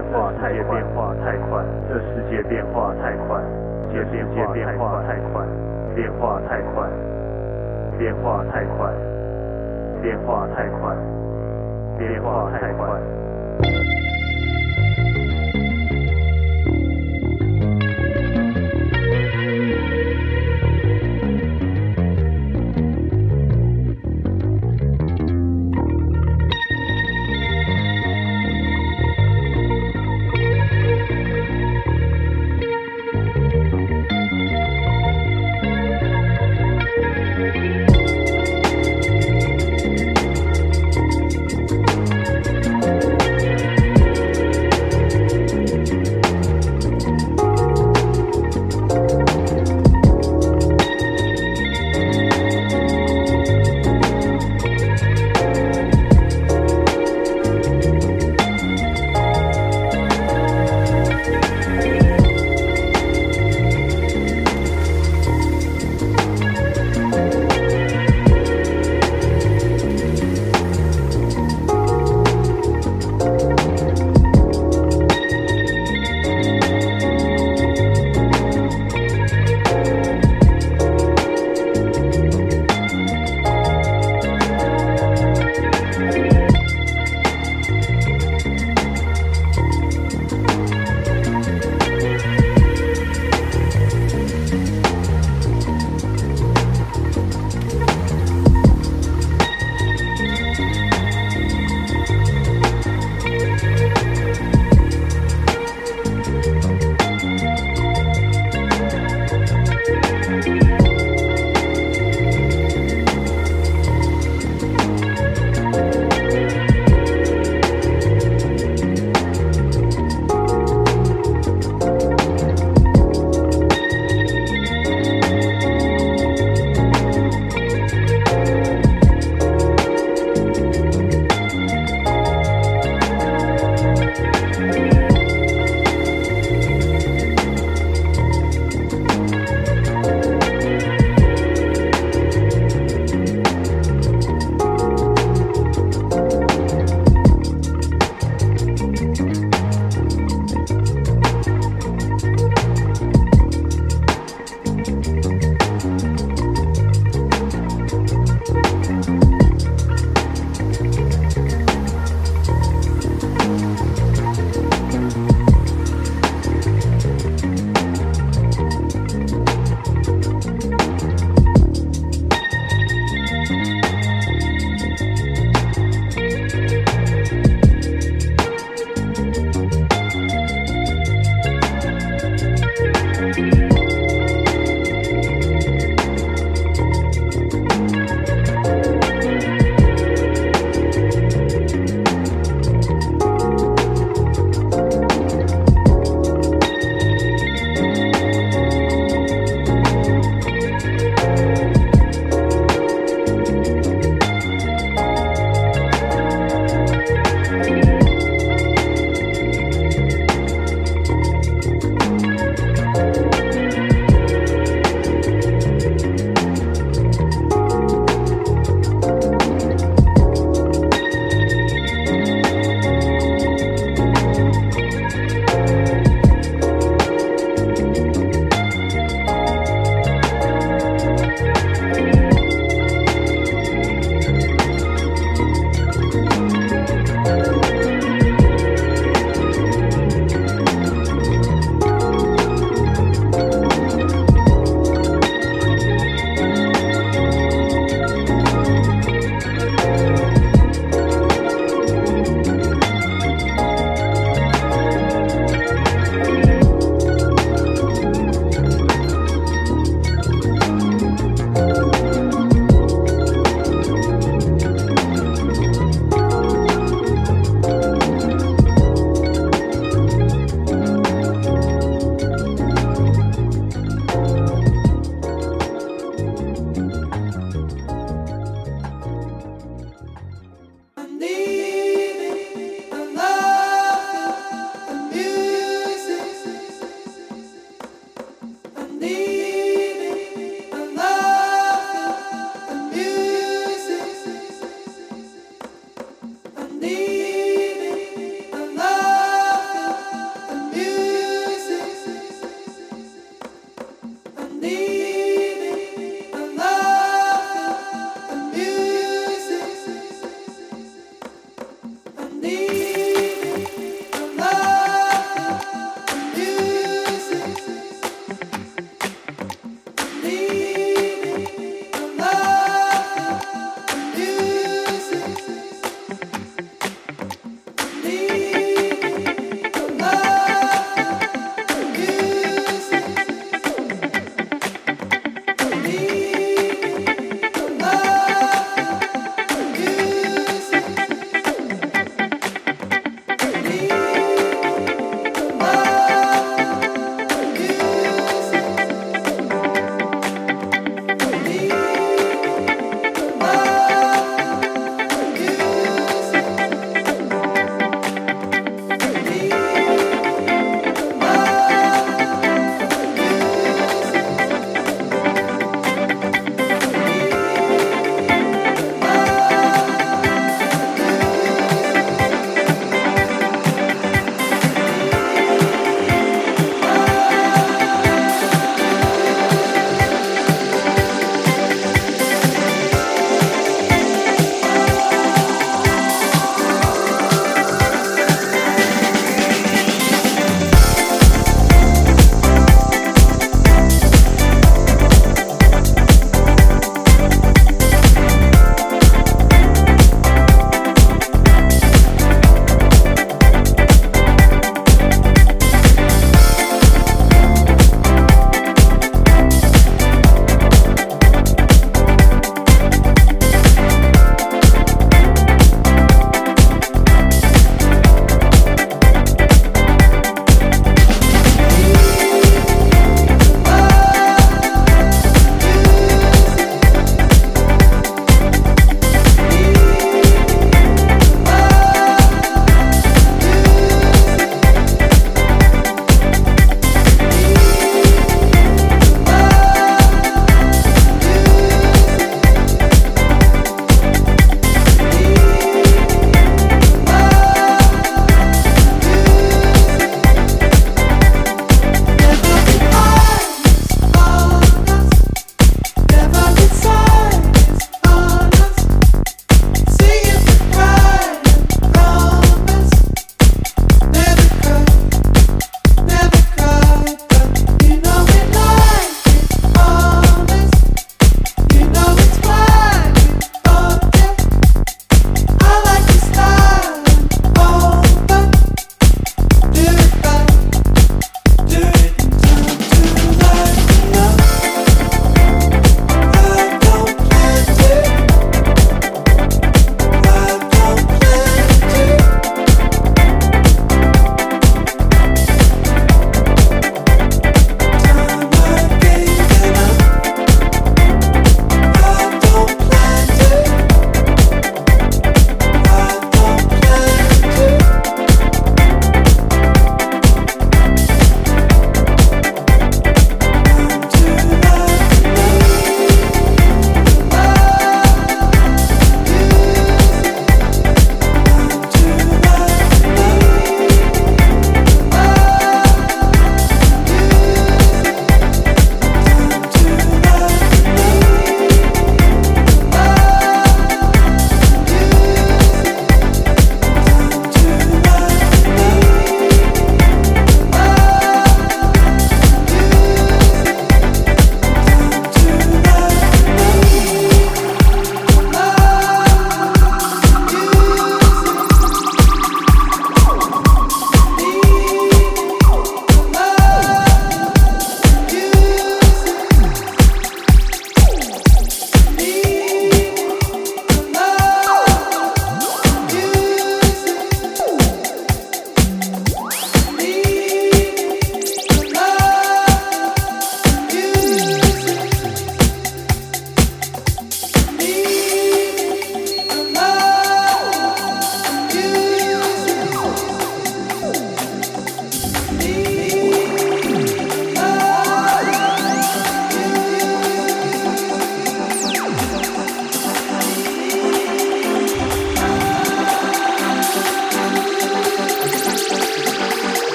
变化太快变化太快，这世界变化太快，这世界变化太快，变化太快，变化太快，变化太快，变化太快。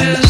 Just.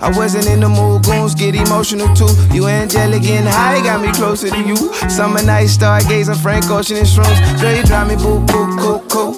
I wasn't in the mood, goons get emotional too. You angelic getting high, got me closer to you. Summer night, stargazing, Frank Ocean and shrooms. Girl, you drive me boo, boo, cool, cool.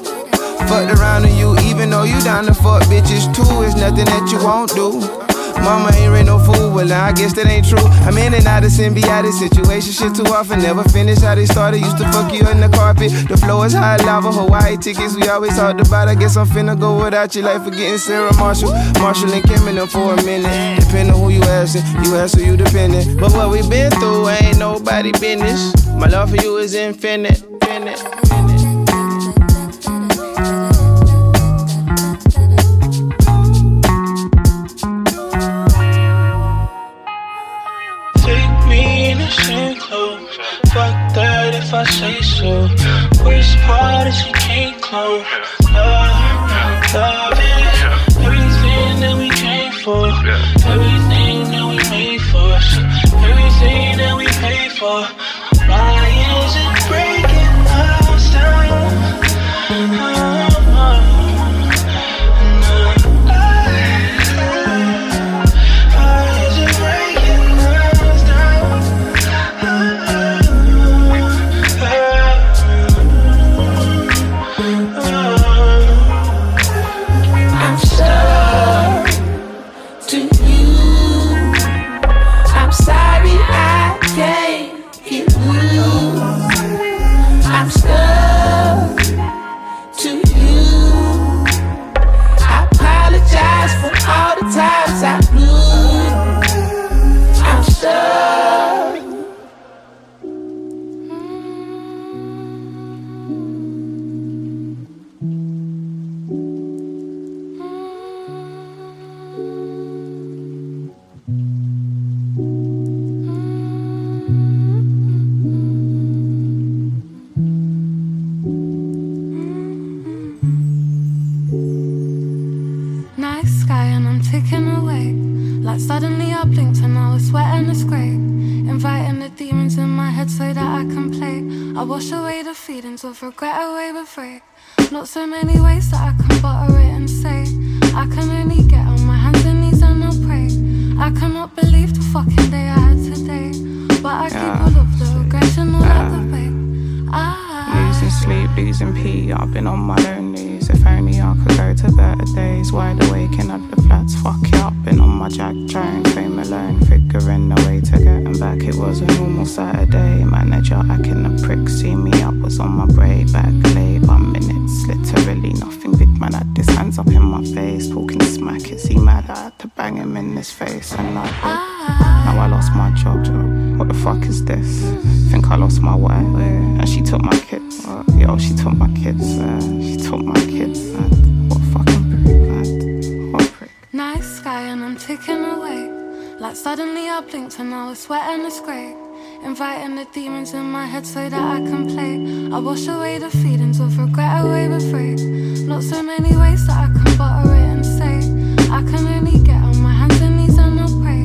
Fucked around on you, even though you down to fuck bitches too. It's nothing that you won't do. Mama ain't raised no fool, well I guess that ain't true. I'm in and out of symbiotic situation, shit too often. Never finish how they started. Used to fuck you in the carpet. The flow is high lava, Hawaii tickets we always talked about. I guess I'm finna go without you, like forgetting Sarah Marshall, Marshall and Kim and them for a minute. Depending on who you asking, you ask who you depending. But what we been through ain't nobody business. My love for you is infinite, infinite, say so. Which part is she can't close? Love, love it. Everything that we came for. Everything that we made for. Everything that we paid for. Of he mad? I had to bang him in his face, and like, now I lost my job. What the fuck is this? Think I lost my wife, and she took my kids. Yo, she took my kids. Uh, she took my kids. What fucking prick, What prick? Nice sky, and I'm ticking away. Like suddenly I blinked and I was sweating it's great. Inviting the demons in my head so that I can play. I wash away the feelings of regret away with free. Not so many ways that I can butter and I can only get on my hands and knees and I'll pray.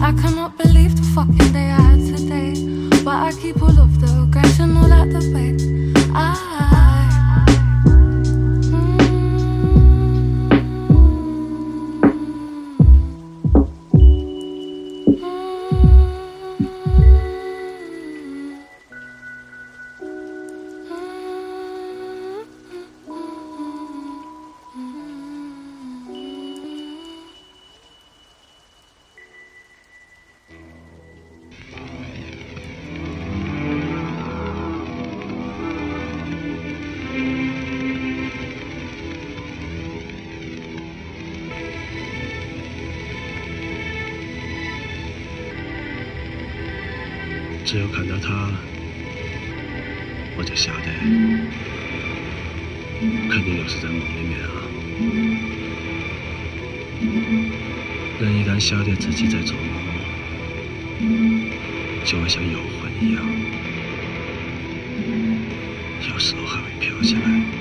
I cannot believe the fucking day I had today. But I keep all of the aggression all at the bay. 只要看到他，我就晓得，肯定又是在梦里面啊。人一旦晓得自己在做梦，就会像游魂一样，有时候还会飘起来。